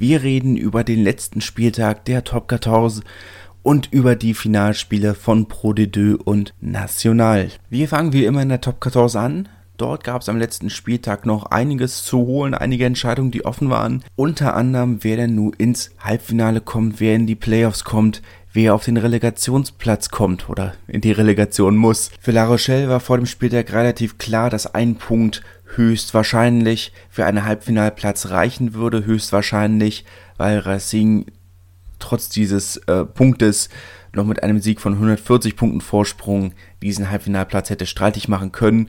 Wir reden über den letzten Spieltag der Top 14 und über die Finalspiele von Pro D2 und National. Wir fangen wie immer in der Top 14 an. Dort gab es am letzten Spieltag noch einiges zu holen, einige Entscheidungen, die offen waren. Unter anderem, wer denn nun ins Halbfinale kommt, wer in die Playoffs kommt, wer auf den Relegationsplatz kommt oder in die Relegation muss. Für La Rochelle war vor dem Spieltag relativ klar, dass ein Punkt höchstwahrscheinlich für einen Halbfinalplatz reichen würde, höchstwahrscheinlich, weil Racing trotz dieses äh, Punktes noch mit einem Sieg von 140 Punkten Vorsprung diesen Halbfinalplatz hätte streitig machen können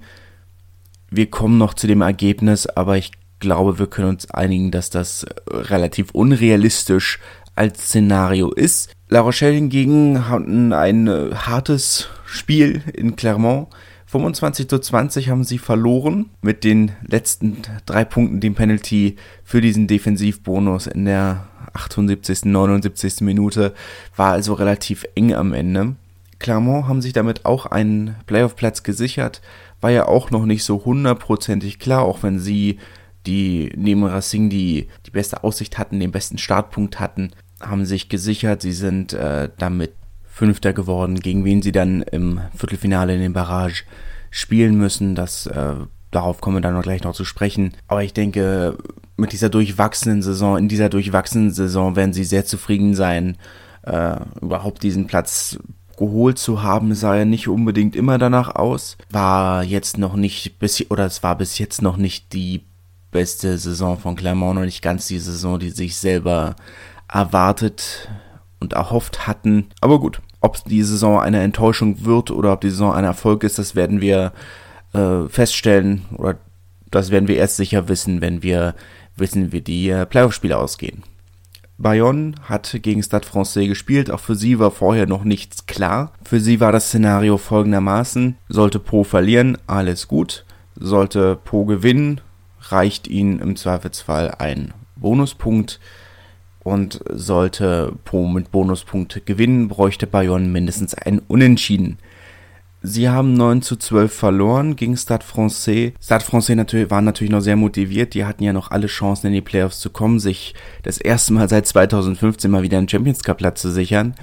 wir kommen noch zu dem Ergebnis, aber ich glaube, wir können uns einigen, dass das relativ unrealistisch als Szenario ist. La Rochelle hingegen hatten ein äh, hartes Spiel in Clermont. 25 zu 20 haben sie verloren mit den letzten drei Punkten, dem Penalty für diesen Defensivbonus in der 78. 79. Minute. War also relativ eng am Ende. Clermont haben sich damit auch einen Playoff-Platz gesichert, war ja auch noch nicht so hundertprozentig klar, auch wenn sie die neben Racing die, die beste Aussicht hatten, den besten Startpunkt hatten, haben sich gesichert. Sie sind äh, damit Fünfter geworden, gegen wen sie dann im Viertelfinale in den Barrage spielen müssen. Das äh, darauf kommen wir dann noch gleich noch zu sprechen. Aber ich denke, mit dieser durchwachsenen Saison, in dieser durchwachsenen Saison werden sie sehr zufrieden sein, äh, überhaupt diesen Platz geholt zu haben, sah er nicht unbedingt immer danach aus. War jetzt noch nicht bis oder es war bis jetzt noch nicht die beste Saison von Clermont noch nicht ganz die Saison, die sich selber erwartet und erhofft hatten. Aber gut, ob die Saison eine Enttäuschung wird oder ob die Saison ein Erfolg ist, das werden wir äh, feststellen oder das werden wir erst sicher wissen, wenn wir wissen, wie die äh, Playoff-Spiele ausgehen. Bayonne hat gegen Stade Francais gespielt, auch für sie war vorher noch nichts klar. Für sie war das Szenario folgendermaßen, sollte Po verlieren, alles gut, sollte Po gewinnen, reicht ihnen im Zweifelsfall ein Bonuspunkt und sollte Po mit Bonuspunkt gewinnen, bräuchte Bayonne mindestens ein Unentschieden. Sie haben 9 zu 12 verloren gegen Stade Francais. Stade Francais natürlich, waren natürlich noch sehr motiviert. Die hatten ja noch alle Chancen in die Playoffs zu kommen, sich das erste Mal seit 2015 mal wieder einen Champions Cup Platz zu sichern.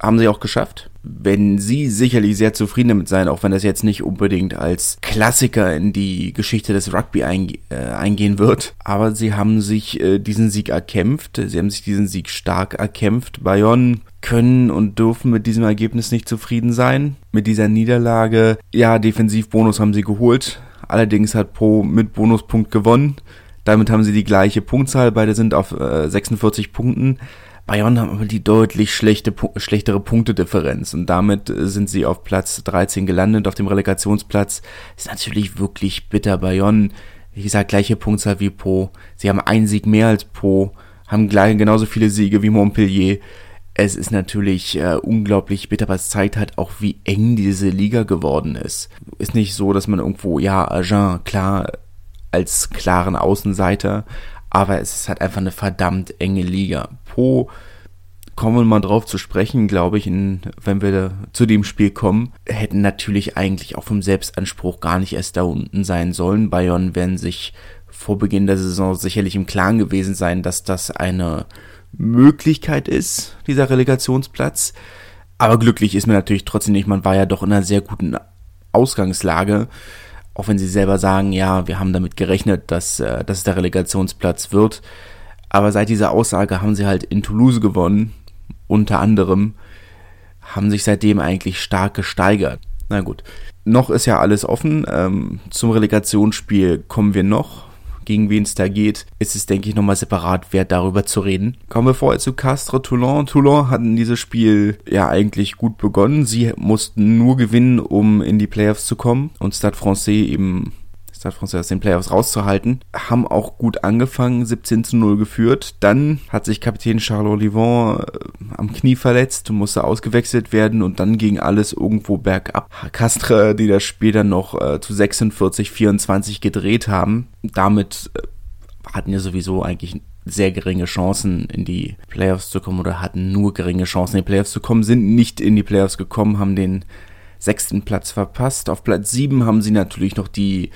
Haben sie auch geschafft. Wenn sie sicherlich sehr zufrieden damit sein, auch wenn das jetzt nicht unbedingt als Klassiker in die Geschichte des Rugby einge äh, eingehen wird. Aber sie haben sich äh, diesen Sieg erkämpft. Sie haben sich diesen Sieg stark erkämpft. Bayonne können und dürfen mit diesem Ergebnis nicht zufrieden sein. Mit dieser Niederlage, ja, Defensivbonus haben sie geholt. Allerdings hat Po mit Bonuspunkt gewonnen. Damit haben sie die gleiche Punktzahl. Beide sind auf äh, 46 Punkten. Bayonne haben aber die deutlich schlechte, schlechtere Punktedifferenz und damit sind sie auf Platz 13 gelandet, auf dem Relegationsplatz. Ist natürlich wirklich bitter. Bayonne, wie gesagt, gleiche Punktzahl wie Po. Sie haben einen Sieg mehr als Po, haben gleich genauso viele Siege wie Montpellier es ist natürlich äh, unglaublich bitter, aber es zeigt halt auch, wie eng diese Liga geworden ist. Ist nicht so, dass man irgendwo, ja, Agen, klar, als klaren Außenseiter, aber es ist halt einfach eine verdammt enge Liga. Po kommen wir mal drauf zu sprechen, glaube ich, in, wenn wir zu dem Spiel kommen, hätten natürlich eigentlich auch vom Selbstanspruch gar nicht erst da unten sein sollen. Bayern werden sich vor Beginn der Saison sicherlich im Klaren gewesen sein, dass das eine Möglichkeit ist, dieser Relegationsplatz. Aber glücklich ist mir natürlich trotzdem nicht. Man war ja doch in einer sehr guten Ausgangslage. Auch wenn sie selber sagen, ja, wir haben damit gerechnet, dass, äh, es der Relegationsplatz wird. Aber seit dieser Aussage haben sie halt in Toulouse gewonnen. Unter anderem haben sich seitdem eigentlich stark gesteigert. Na gut. Noch ist ja alles offen. Ähm, zum Relegationsspiel kommen wir noch gegen wen es da geht, ist es, denke ich, nochmal separat wert, darüber zu reden. Kommen wir vorher zu Castres Toulon. Toulon hatten dieses Spiel ja eigentlich gut begonnen. Sie mussten nur gewinnen, um in die Playoffs zu kommen. Und Stade Francais eben Stade Français aus den Playoffs rauszuhalten. Haben auch gut angefangen, 17 zu 0 geführt. Dann hat sich Kapitän Charles Olivon äh, am Knie verletzt, musste ausgewechselt werden und dann ging alles irgendwo bergab. Castre, die das Spiel dann noch äh, zu 46, 24 gedreht haben. Damit äh, hatten ja sowieso eigentlich sehr geringe Chancen in die Playoffs zu kommen oder hatten nur geringe Chancen in die Playoffs zu kommen, sind nicht in die Playoffs gekommen, haben den sechsten Platz verpasst. Auf Platz sieben haben sie natürlich noch die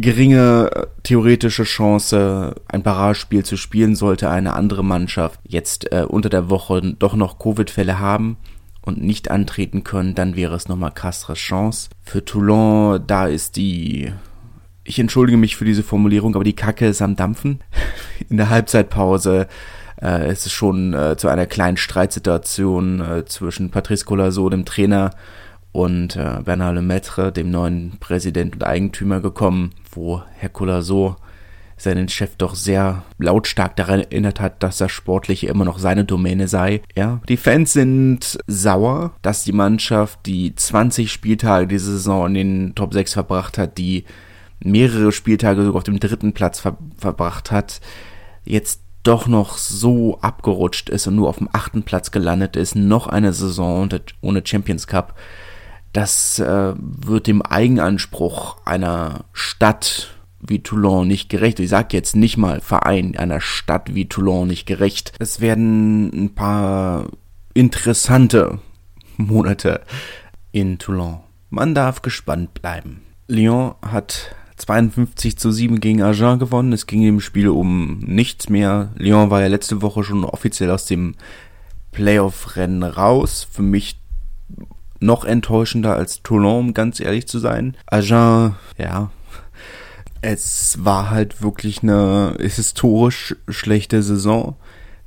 geringe äh, theoretische Chance, ein Barragespiel zu spielen, sollte eine andere Mannschaft jetzt äh, unter der Woche doch noch Covid-Fälle haben und nicht antreten können, dann wäre es nochmal Castres Chance. Für Toulon, da ist die ich entschuldige mich für diese Formulierung, aber die Kacke ist am Dampfen. In der Halbzeitpause äh, ist es schon äh, zu einer kleinen Streitsituation äh, zwischen Patrice Colasso, dem Trainer, und äh, Bernard Lemaitre, dem neuen Präsident und Eigentümer, gekommen, wo Herr Colasso seinen Chef doch sehr lautstark daran erinnert hat, dass das Sportliche immer noch seine Domäne sei. Ja, die Fans sind sauer, dass die Mannschaft, die 20 Spieltage diese Saison in den Top 6 verbracht hat, die mehrere Spieltage sogar auf dem dritten Platz ver verbracht hat, jetzt doch noch so abgerutscht ist und nur auf dem achten Platz gelandet ist, noch eine Saison ohne Champions Cup, das äh, wird dem Eigenanspruch einer Stadt wie Toulon nicht gerecht. Ich sage jetzt nicht mal Verein einer Stadt wie Toulon nicht gerecht. Es werden ein paar interessante Monate in Toulon. Man darf gespannt bleiben. Lyon hat 52 zu 7 gegen Agen gewonnen. Es ging im Spiel um nichts mehr. Lyon war ja letzte Woche schon offiziell aus dem Playoff-Rennen raus. Für mich noch enttäuschender als Toulon, um ganz ehrlich zu sein. Agen, ja, es war halt wirklich eine historisch schlechte Saison.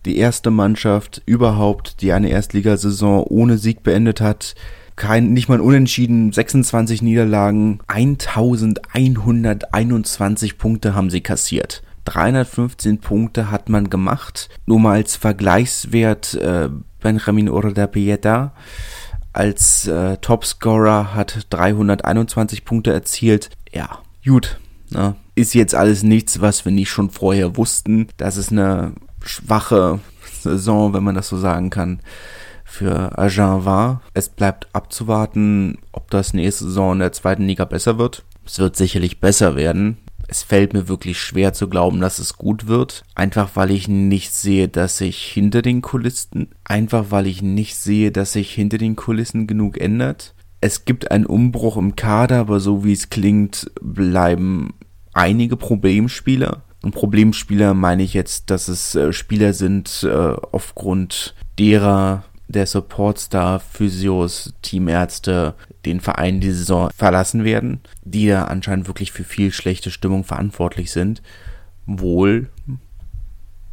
Die erste Mannschaft überhaupt, die eine Erstligasaison ohne Sieg beendet hat kein, nicht mal unentschieden, 26 Niederlagen, 1121 Punkte haben sie kassiert. 315 Punkte hat man gemacht. Nur mal als Vergleichswert äh, Benjamin Urda Pieta als äh, Topscorer hat 321 Punkte erzielt. Ja, gut. Ne? Ist jetzt alles nichts, was wir nicht schon vorher wussten. Das ist eine schwache Saison, wenn man das so sagen kann für Agen war. Es bleibt abzuwarten, ob das nächste Saison in der zweiten Liga besser wird. Es wird sicherlich besser werden. Es fällt mir wirklich schwer zu glauben, dass es gut wird. Einfach weil ich nicht sehe, dass sich hinter den Kulissen, einfach weil ich nicht sehe, dass sich hinter den Kulissen genug ändert. Es gibt einen Umbruch im Kader, aber so wie es klingt, bleiben einige Problemspieler. Und Problemspieler meine ich jetzt, dass es äh, Spieler sind, äh, aufgrund derer der Supportstar, Physios, Teamärzte den Verein die Saison verlassen werden, die da anscheinend wirklich für viel schlechte Stimmung verantwortlich sind. Wohl,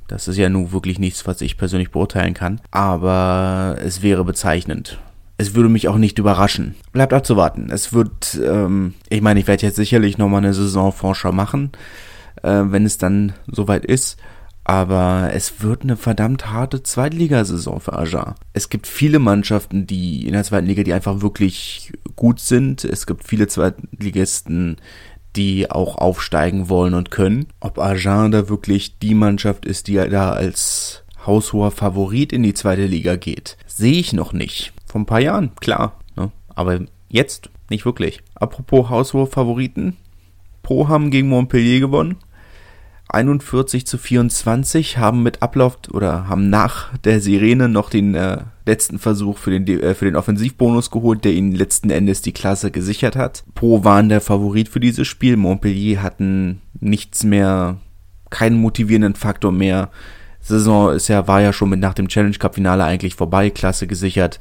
das ist ja nun wirklich nichts, was ich persönlich beurteilen kann, aber es wäre bezeichnend. Es würde mich auch nicht überraschen. Bleibt abzuwarten. Es wird, ähm, ich meine, ich werde jetzt sicherlich nochmal eine Saisonforscher machen, äh, wenn es dann soweit ist. Aber es wird eine verdammt harte Zweitligasaison für Aja. Es gibt viele Mannschaften, die in der zweiten Liga, die einfach wirklich gut sind. Es gibt viele Zweitligisten, die auch aufsteigen wollen und können. Ob Agen da wirklich die Mannschaft ist, die da als haushoher Favorit in die zweite Liga geht, sehe ich noch nicht. Vor ein paar Jahren, klar. Ne? Aber jetzt nicht wirklich. Apropos haushoher Favoriten. Pro haben gegen Montpellier gewonnen. 41 zu 24 haben mit Ablauf oder haben nach der Sirene noch den äh, letzten Versuch für den, äh, für den Offensivbonus geholt, der ihnen letzten Endes die Klasse gesichert hat. Po waren der Favorit für dieses Spiel. Montpellier hatten nichts mehr, keinen motivierenden Faktor mehr. Saison ist ja, war ja schon mit nach dem Challenge Cup Finale eigentlich vorbei. Klasse gesichert,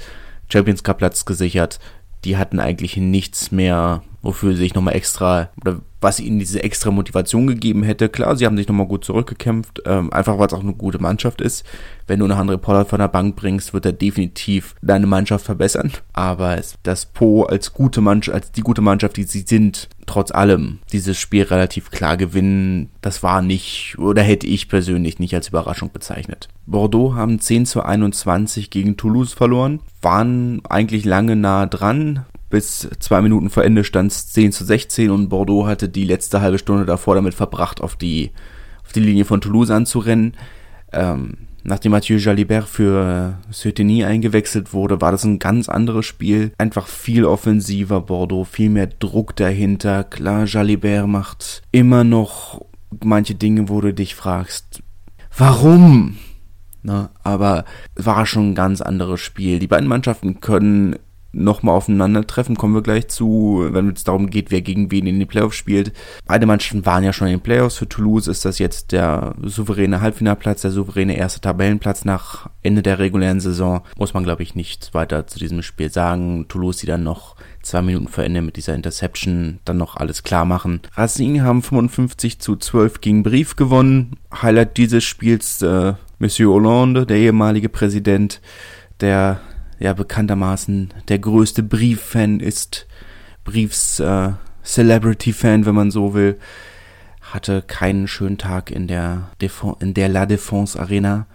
Champions Cup Platz gesichert. Die hatten eigentlich nichts mehr, wofür sie sich nochmal extra oder was ihnen diese extra Motivation gegeben hätte. Klar, sie haben sich nochmal gut zurückgekämpft, ähm, einfach weil es auch eine gute Mannschaft ist. Wenn du eine andere Pollard von der Bank bringst, wird er definitiv deine Mannschaft verbessern. Aber das Po als gute Mannschaft, als die gute Mannschaft, die sie sind, trotz allem dieses Spiel relativ klar gewinnen, das war nicht, oder hätte ich persönlich nicht als Überraschung bezeichnet. Bordeaux haben 10 zu 21 gegen Toulouse verloren, waren eigentlich lange nah dran, Bis zwei Minuten vor Ende stand es 10 zu 16 und Bordeaux hatte die letzte halbe Stunde davor damit verbracht, auf die, auf die Linie von Toulouse anzurennen. Ähm, nachdem Mathieu Jalibert für Söteny eingewechselt wurde, war das ein ganz anderes Spiel. Einfach viel offensiver Bordeaux, viel mehr Druck dahinter. Klar, Jalibert macht immer noch manche Dinge, wo du dich fragst, warum? Na, aber es war schon ein ganz anderes Spiel. Die beiden Mannschaften können nochmal aufeinandertreffen, kommen wir gleich zu, wenn es darum geht, wer gegen wen in den Playoffs spielt. Beide Mannschaften waren ja schon in den Playoffs. Für Toulouse ist das jetzt der souveräne Halbfinalplatz, der souveräne erste Tabellenplatz nach Ende der regulären Saison. Muss man, glaube ich, nicht weiter zu diesem Spiel sagen. Toulouse, die dann noch zwei Minuten vor Ende mit dieser Interception dann noch alles klar machen. Racing haben 55 zu 12 gegen Brief gewonnen. Highlight dieses Spiels äh, Monsieur Hollande, der ehemalige Präsident, der ja bekanntermaßen der größte Brief-Fan ist, Briefs äh, Celebrity-Fan, wenn man so will, hatte keinen schönen Tag in der, Defo in der La Défense Arena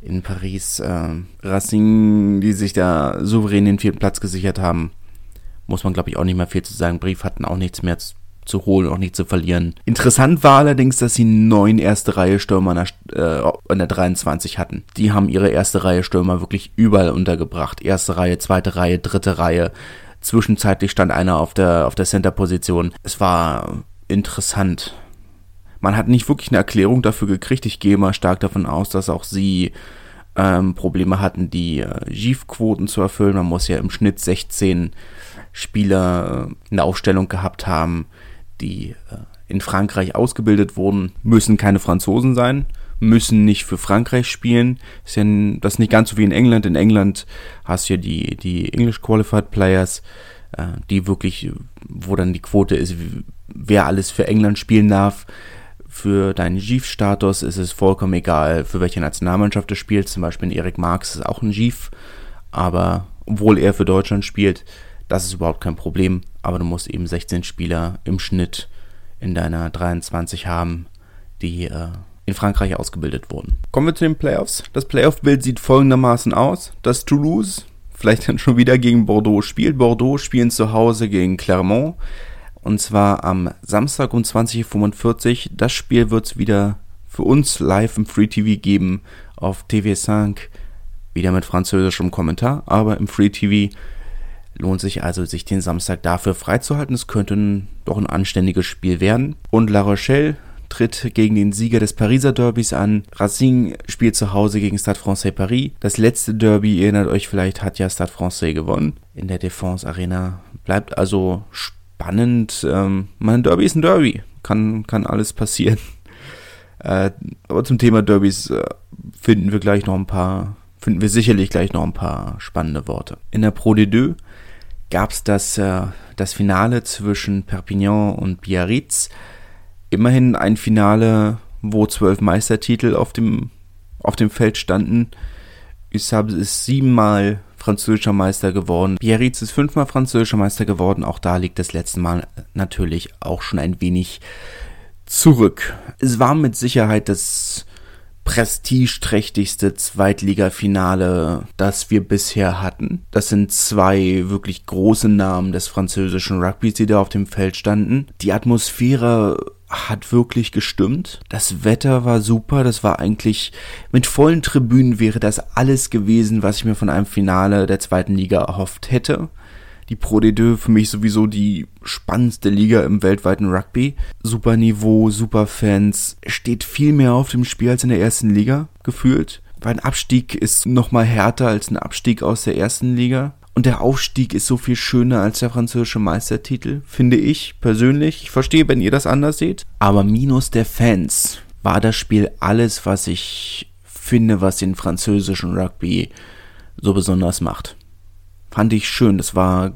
in Paris. Äh, Racing, die sich da souverän den vierten Platz gesichert haben, muss man glaube ich auch nicht mehr viel zu sagen. Brief hatten auch nichts mehr zu holen, auch nicht zu verlieren. Interessant war allerdings, dass sie neun erste Reihe Stürmer an der, äh, der 23 hatten. Die haben ihre erste Reihe Stürmer wirklich überall untergebracht. Erste Reihe, zweite Reihe, dritte Reihe. Zwischenzeitlich stand einer auf der, auf der Center-Position. Es war interessant. Man hat nicht wirklich eine Erklärung dafür gekriegt. Ich gehe mal stark davon aus, dass auch sie ähm, Probleme hatten, die äh, Gif-Quoten zu erfüllen. Man muss ja im Schnitt 16 Spieler äh, in der Aufstellung gehabt haben, die äh, in Frankreich ausgebildet wurden, müssen keine Franzosen sein, müssen nicht für Frankreich spielen. Ist ja das ist nicht ganz so wie in England. In England hast du ja die, die English Qualified Players, äh, die wirklich, wo dann die Quote ist, wer alles für England spielen darf. Für deinen GIF-Status ist es vollkommen egal, für welche Nationalmannschaft du spielst. Zum Beispiel Erik Marx ist auch ein GIF, aber obwohl er für Deutschland spielt, das ist überhaupt kein Problem, aber du musst eben 16 Spieler im Schnitt in deiner 23 haben, die äh, in Frankreich ausgebildet wurden. Kommen wir zu den Playoffs. Das Playoff-Bild sieht folgendermaßen aus, dass Toulouse vielleicht dann schon wieder gegen Bordeaux spielt. Bordeaux spielen zu Hause gegen Clermont und zwar am Samstag um 20.45 Uhr. Das Spiel wird es wieder für uns live im Free TV geben auf TV5, wieder mit französischem Kommentar, aber im Free TV Lohnt sich also, sich den Samstag dafür freizuhalten. Es könnte ein, doch ein anständiges Spiel werden. Und La Rochelle tritt gegen den Sieger des Pariser Derbys an. Racing spielt zu Hause gegen Stade Francais Paris. Das letzte Derby, ihr erinnert euch vielleicht, hat ja Stade Francais gewonnen in der Défense Arena. Bleibt also spannend. Ähm, mein Derby ist ein Derby. Kann, kann alles passieren. Äh, aber zum Thema Derbys äh, finden wir gleich noch ein paar, finden wir sicherlich gleich noch ein paar spannende Worte. In der Pro D2 gab es das, äh, das Finale zwischen Perpignan und Biarritz. Immerhin ein Finale, wo zwölf Meistertitel auf dem, auf dem Feld standen. Usab ist siebenmal französischer Meister geworden. Biarritz ist fünfmal französischer Meister geworden. Auch da liegt das letzte Mal natürlich auch schon ein wenig zurück. Es war mit Sicherheit das prestigeträchtigste Zweitligafinale, das wir bisher hatten. Das sind zwei wirklich große Namen des französischen Rugbys, die da auf dem Feld standen. Die Atmosphäre hat wirklich gestimmt. Das Wetter war super. Das war eigentlich mit vollen Tribünen wäre das alles gewesen, was ich mir von einem Finale der zweiten Liga erhofft hätte die Pro D2 für mich sowieso die spannendste Liga im weltweiten Rugby. Super Niveau, super Fans. Steht viel mehr auf dem Spiel als in der ersten Liga, gefühlt. Weil ein Abstieg ist nochmal härter als ein Abstieg aus der ersten Liga. Und der Aufstieg ist so viel schöner als der französische Meistertitel, finde ich persönlich. Ich verstehe, wenn ihr das anders seht. Aber minus der Fans war das Spiel alles, was ich finde, was den französischen Rugby so besonders macht fand ich schön. Das war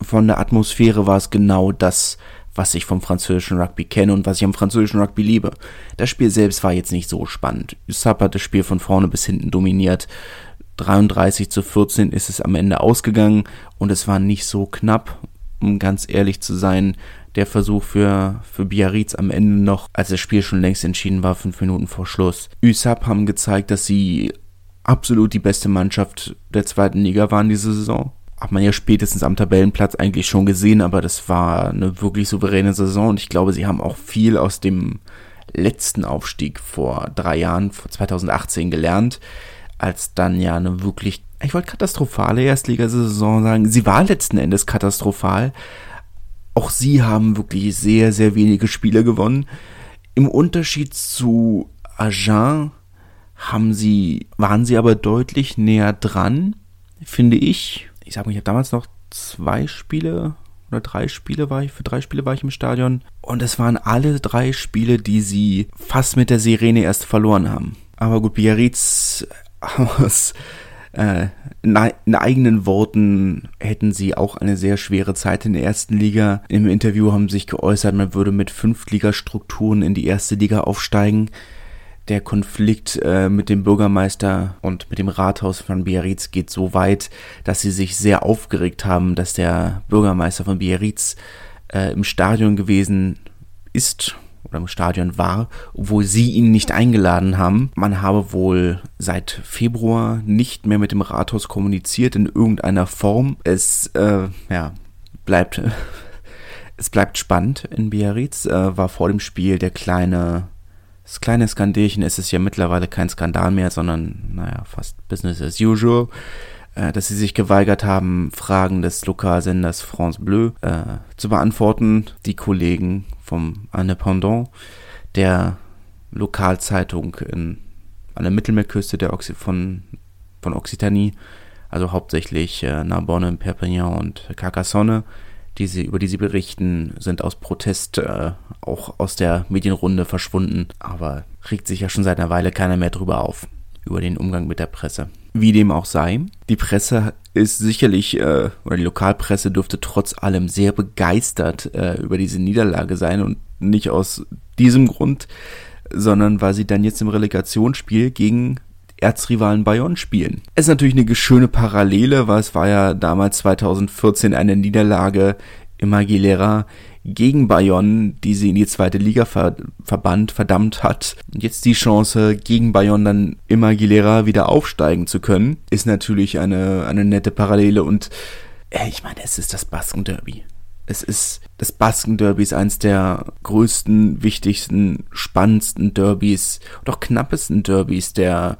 von der Atmosphäre war es genau das, was ich vom französischen Rugby kenne und was ich am französischen Rugby liebe. Das Spiel selbst war jetzt nicht so spannend. Usapp hat das Spiel von vorne bis hinten dominiert. 33 zu 14 ist es am Ende ausgegangen und es war nicht so knapp, um ganz ehrlich zu sein. Der Versuch für, für Biarritz am Ende noch, als das Spiel schon längst entschieden war, fünf Minuten vor Schluss. USAP haben gezeigt, dass sie absolut die beste Mannschaft der zweiten Liga waren diese Saison. hat man ja spätestens am Tabellenplatz eigentlich schon gesehen, aber das war eine wirklich souveräne Saison und ich glaube, sie haben auch viel aus dem letzten Aufstieg vor drei Jahren, vor 2018 gelernt, als dann ja eine wirklich, ich wollte katastrophale Erstligasaison sagen, sie war letzten Endes katastrophal. Auch sie haben wirklich sehr, sehr wenige Spiele gewonnen. Im Unterschied zu Agen haben sie, waren sie aber deutlich näher dran, finde ich. Ich sage mal, ich habe damals noch zwei Spiele oder drei Spiele war ich, für drei Spiele war ich im Stadion. Und es waren alle drei Spiele, die sie fast mit der Sirene erst verloren haben. Aber gut, Biarritz aus äh, in eigenen Worten hätten sie auch eine sehr schwere Zeit in der ersten Liga. Im Interview haben sich geäußert, man würde mit Fünftligastrukturen in die erste Liga aufsteigen der Konflikt äh, mit dem Bürgermeister und mit dem Rathaus von Biarritz geht so weit, dass sie sich sehr aufgeregt haben, dass der Bürgermeister von Biarritz äh, im Stadion gewesen ist oder im Stadion war, obwohl sie ihn nicht eingeladen haben. Man habe wohl seit Februar nicht mehr mit dem Rathaus kommuniziert in irgendeiner Form. Es äh, ja, bleibt es bleibt spannend in Biarritz. Äh, war vor dem Spiel der kleine das kleine Skandälchen ist es ja mittlerweile kein Skandal mehr, sondern, naja, fast Business as usual, äh, dass sie sich geweigert haben, Fragen des Lokalsenders France Bleu äh, zu beantworten. Die Kollegen vom Independant, der Lokalzeitung in, an der Mittelmeerküste der Oxy von, von Occitanie, also hauptsächlich äh, Narbonne, Perpignan und Carcassonne, die sie, über die sie berichten, sind aus Protest äh, auch aus der Medienrunde verschwunden. Aber regt sich ja schon seit einer Weile keiner mehr drüber auf, über den Umgang mit der Presse. Wie dem auch sei, die Presse ist sicherlich, äh, oder die Lokalpresse dürfte trotz allem sehr begeistert äh, über diese Niederlage sein und nicht aus diesem Grund, sondern weil sie dann jetzt im Relegationsspiel gegen Erzrivalen Bayonne spielen. Es ist natürlich eine schöne Parallele, weil es war ja damals 2014 eine Niederlage im Aguilera gegen Bayonne, die sie in die zweite Liga ver verbannt, verdammt hat. Und jetzt die Chance, gegen Bayonne dann im Aguilera wieder aufsteigen zu können, ist natürlich eine, eine nette Parallele und äh, ich meine, es ist das Basken-Derby. Es ist das Basken-Derby ist eines der größten, wichtigsten, spannendsten Derbys auch knappesten Derbys der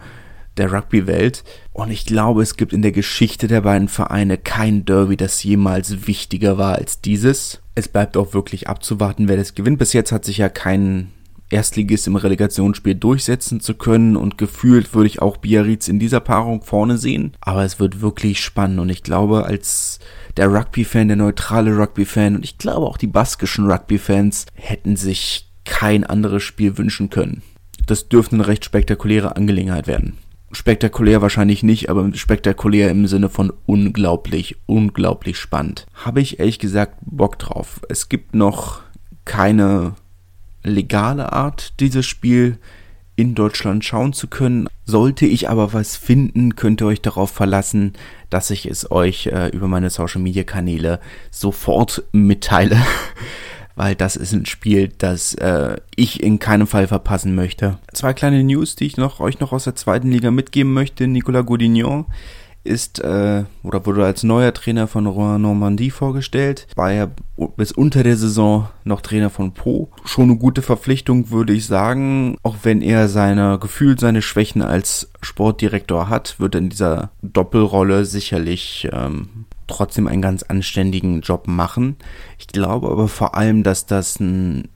der Rugby-Welt. Und ich glaube, es gibt in der Geschichte der beiden Vereine kein Derby, das jemals wichtiger war als dieses. Es bleibt auch wirklich abzuwarten, wer das gewinnt. Bis jetzt hat sich ja kein Erstligist im Relegationsspiel durchsetzen zu können und gefühlt würde ich auch Biarritz in dieser Paarung vorne sehen. Aber es wird wirklich spannend und ich glaube, als der Rugby-Fan, der neutrale Rugby-Fan und ich glaube auch die baskischen Rugby-Fans hätten sich kein anderes Spiel wünschen können. Das dürfte eine recht spektakuläre Angelegenheit werden spektakulär wahrscheinlich nicht, aber spektakulär im Sinne von unglaublich, unglaublich spannend. Habe ich ehrlich gesagt Bock drauf. Es gibt noch keine legale Art, dieses Spiel in Deutschland schauen zu können. Sollte ich aber was finden, könnt ihr euch darauf verlassen, dass ich es euch äh, über meine Social Media Kanäle sofort mitteile. weil das ist ein Spiel, das äh, ich in keinem Fall verpassen möchte. Zwei kleine News, die ich noch euch noch aus der zweiten Liga mitgeben möchte. Nicolas Goudignon ist äh, oder wurde als neuer Trainer von Rouen Normandie vorgestellt. War ja bis unter der Saison noch Trainer von Po. Schon eine gute Verpflichtung, würde ich sagen. Auch wenn er seine gefühlt seine Schwächen als Sportdirektor hat, wird er in dieser Doppelrolle sicherlich ähm, trotzdem einen ganz anständigen Job machen. Ich glaube aber vor allem, dass das ein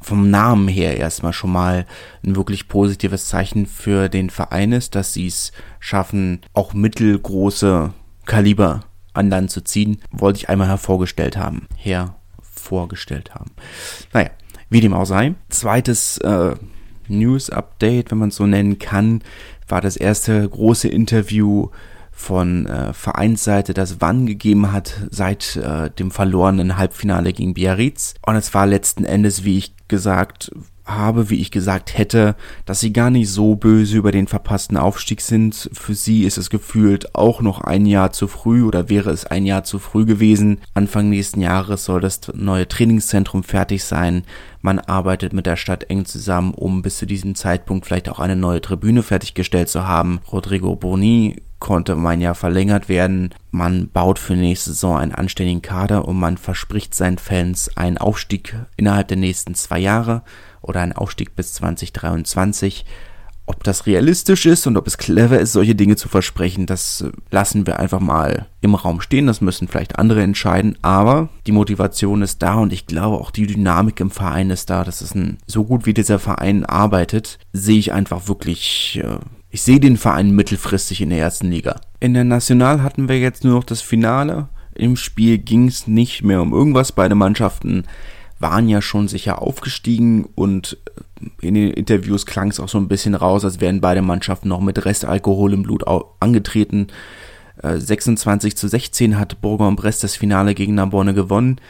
vom Namen her erstmal schon mal ein wirklich positives Zeichen für den Verein ist, dass sie es schaffen, auch mittelgroße Kaliber an Land zu ziehen, wollte ich einmal hervorgestellt haben. Hervorgestellt haben. Naja, wie dem auch sei. Zweites äh, News-Update, wenn man es so nennen kann, war das erste große Interview von äh, Vereinsseite das Wann gegeben hat seit äh, dem verlorenen Halbfinale gegen Biarritz. Und es war letzten Endes, wie ich gesagt habe, wie ich gesagt hätte, dass sie gar nicht so böse über den verpassten Aufstieg sind. Für sie ist es gefühlt auch noch ein Jahr zu früh oder wäre es ein Jahr zu früh gewesen. Anfang nächsten Jahres soll das neue Trainingszentrum fertig sein. Man arbeitet mit der Stadt eng zusammen, um bis zu diesem Zeitpunkt vielleicht auch eine neue Tribüne fertiggestellt zu haben. Rodrigo Boni konnte um ein Jahr verlängert werden. Man baut für nächste Saison einen anständigen Kader und man verspricht seinen Fans einen Aufstieg innerhalb der nächsten zwei Jahre oder einen Aufstieg bis 2023. Ob das realistisch ist und ob es clever ist, solche Dinge zu versprechen, das lassen wir einfach mal im Raum stehen. Das müssen vielleicht andere entscheiden. Aber die Motivation ist da und ich glaube auch die Dynamik im Verein ist da. Das ist ein, so gut wie dieser Verein arbeitet, sehe ich einfach wirklich, äh, ich sehe den Verein mittelfristig in der ersten Liga. In der National hatten wir jetzt nur noch das Finale. Im Spiel ging es nicht mehr um irgendwas. Beide Mannschaften waren ja schon sicher aufgestiegen und in den Interviews klang es auch so ein bisschen raus, als wären beide Mannschaften noch mit Restalkohol im Blut angetreten. 26 äh, zu 16 hat Bourg-en-Bresse das Finale gegen Narbonne gewonnen.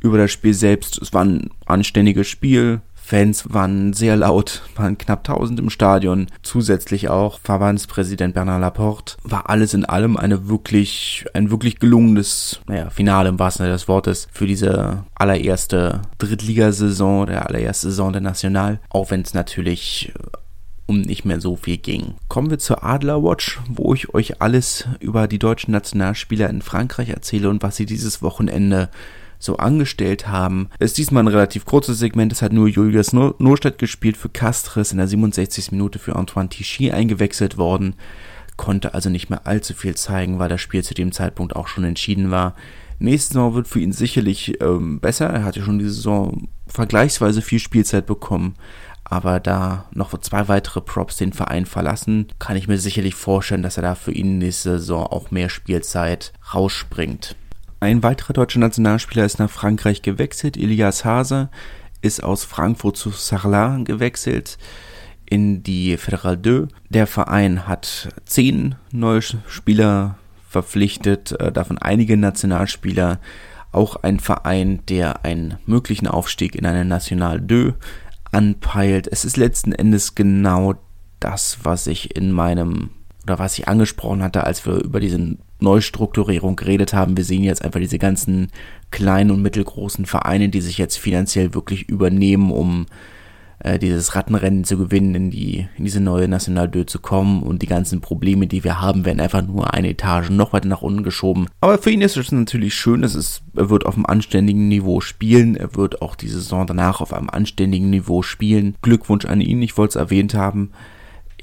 Über das Spiel selbst, es war ein anständiges Spiel. Fans waren sehr laut, waren knapp 1000 im Stadion. Zusätzlich auch Verbandspräsident Bernard Laporte. War alles in allem eine wirklich, ein wirklich gelungenes, naja, Finale im wahrsten Sinne des Wortes für diese allererste Drittligasaison, der allererste Saison der National. Auch wenn es natürlich äh, um nicht mehr so viel ging. Kommen wir zur Adler Watch, wo ich euch alles über die deutschen Nationalspieler in Frankreich erzähle und was sie dieses Wochenende so angestellt haben. Es ist diesmal ein relativ kurzes Segment. Es hat nur Julius Nurstedt gespielt für Castres in der 67. Minute für Antoine Tichy eingewechselt worden. Konnte also nicht mehr allzu viel zeigen, weil das Spiel zu dem Zeitpunkt auch schon entschieden war. Nächste Saison wird für ihn sicherlich ähm, besser. Er hatte schon diese Saison vergleichsweise viel Spielzeit bekommen. Aber da noch zwei weitere Props den Verein verlassen, kann ich mir sicherlich vorstellen, dass er da für ihn nächste Saison auch mehr Spielzeit rausspringt. Ein weiterer deutscher Nationalspieler ist nach Frankreich gewechselt. Elias Hase ist aus Frankfurt zu Sarlat gewechselt in die Fédérale 2. Der Verein hat zehn neue Spieler verpflichtet, äh, davon einige Nationalspieler. Auch ein Verein, der einen möglichen Aufstieg in eine National 2 anpeilt. Es ist letzten Endes genau das, was ich in meinem oder was ich angesprochen hatte, als wir über diesen Neustrukturierung geredet haben. Wir sehen jetzt einfach diese ganzen kleinen und mittelgroßen Vereine, die sich jetzt finanziell wirklich übernehmen, um äh, dieses Rattenrennen zu gewinnen, in, die, in diese neue National 2 zu kommen. Und die ganzen Probleme, die wir haben, werden einfach nur eine Etage noch weiter nach unten geschoben. Aber für ihn ist es natürlich schön, dass es, er wird auf einem anständigen Niveau spielen. Er wird auch die Saison danach auf einem anständigen Niveau spielen. Glückwunsch an ihn, ich wollte es erwähnt haben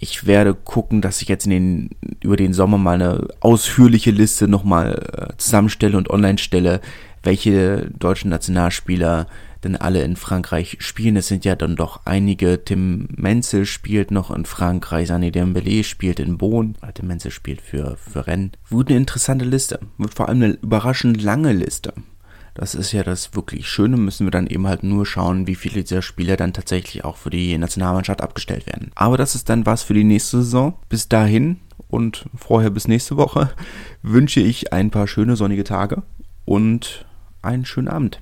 ich werde gucken, dass ich jetzt in den, über den Sommer mal eine ausführliche Liste nochmal äh, zusammenstelle und online stelle, welche deutschen Nationalspieler denn alle in Frankreich spielen. Es sind ja dann doch einige. Tim Menzel spielt noch in Frankreich, Sané Dembélé spielt in Bonn. Tim Menzel spielt für, für Rennes. Wird eine interessante Liste. Wird vor allem eine überraschend lange Liste. Das ist ja das wirklich Schöne, müssen wir dann eben halt nur schauen, wie viele dieser Spieler dann tatsächlich auch für die Nationalmannschaft abgestellt werden. Aber das ist dann was für die nächste Saison. Bis dahin und vorher bis nächste Woche wünsche ich ein paar schöne sonnige Tage und einen schönen Abend.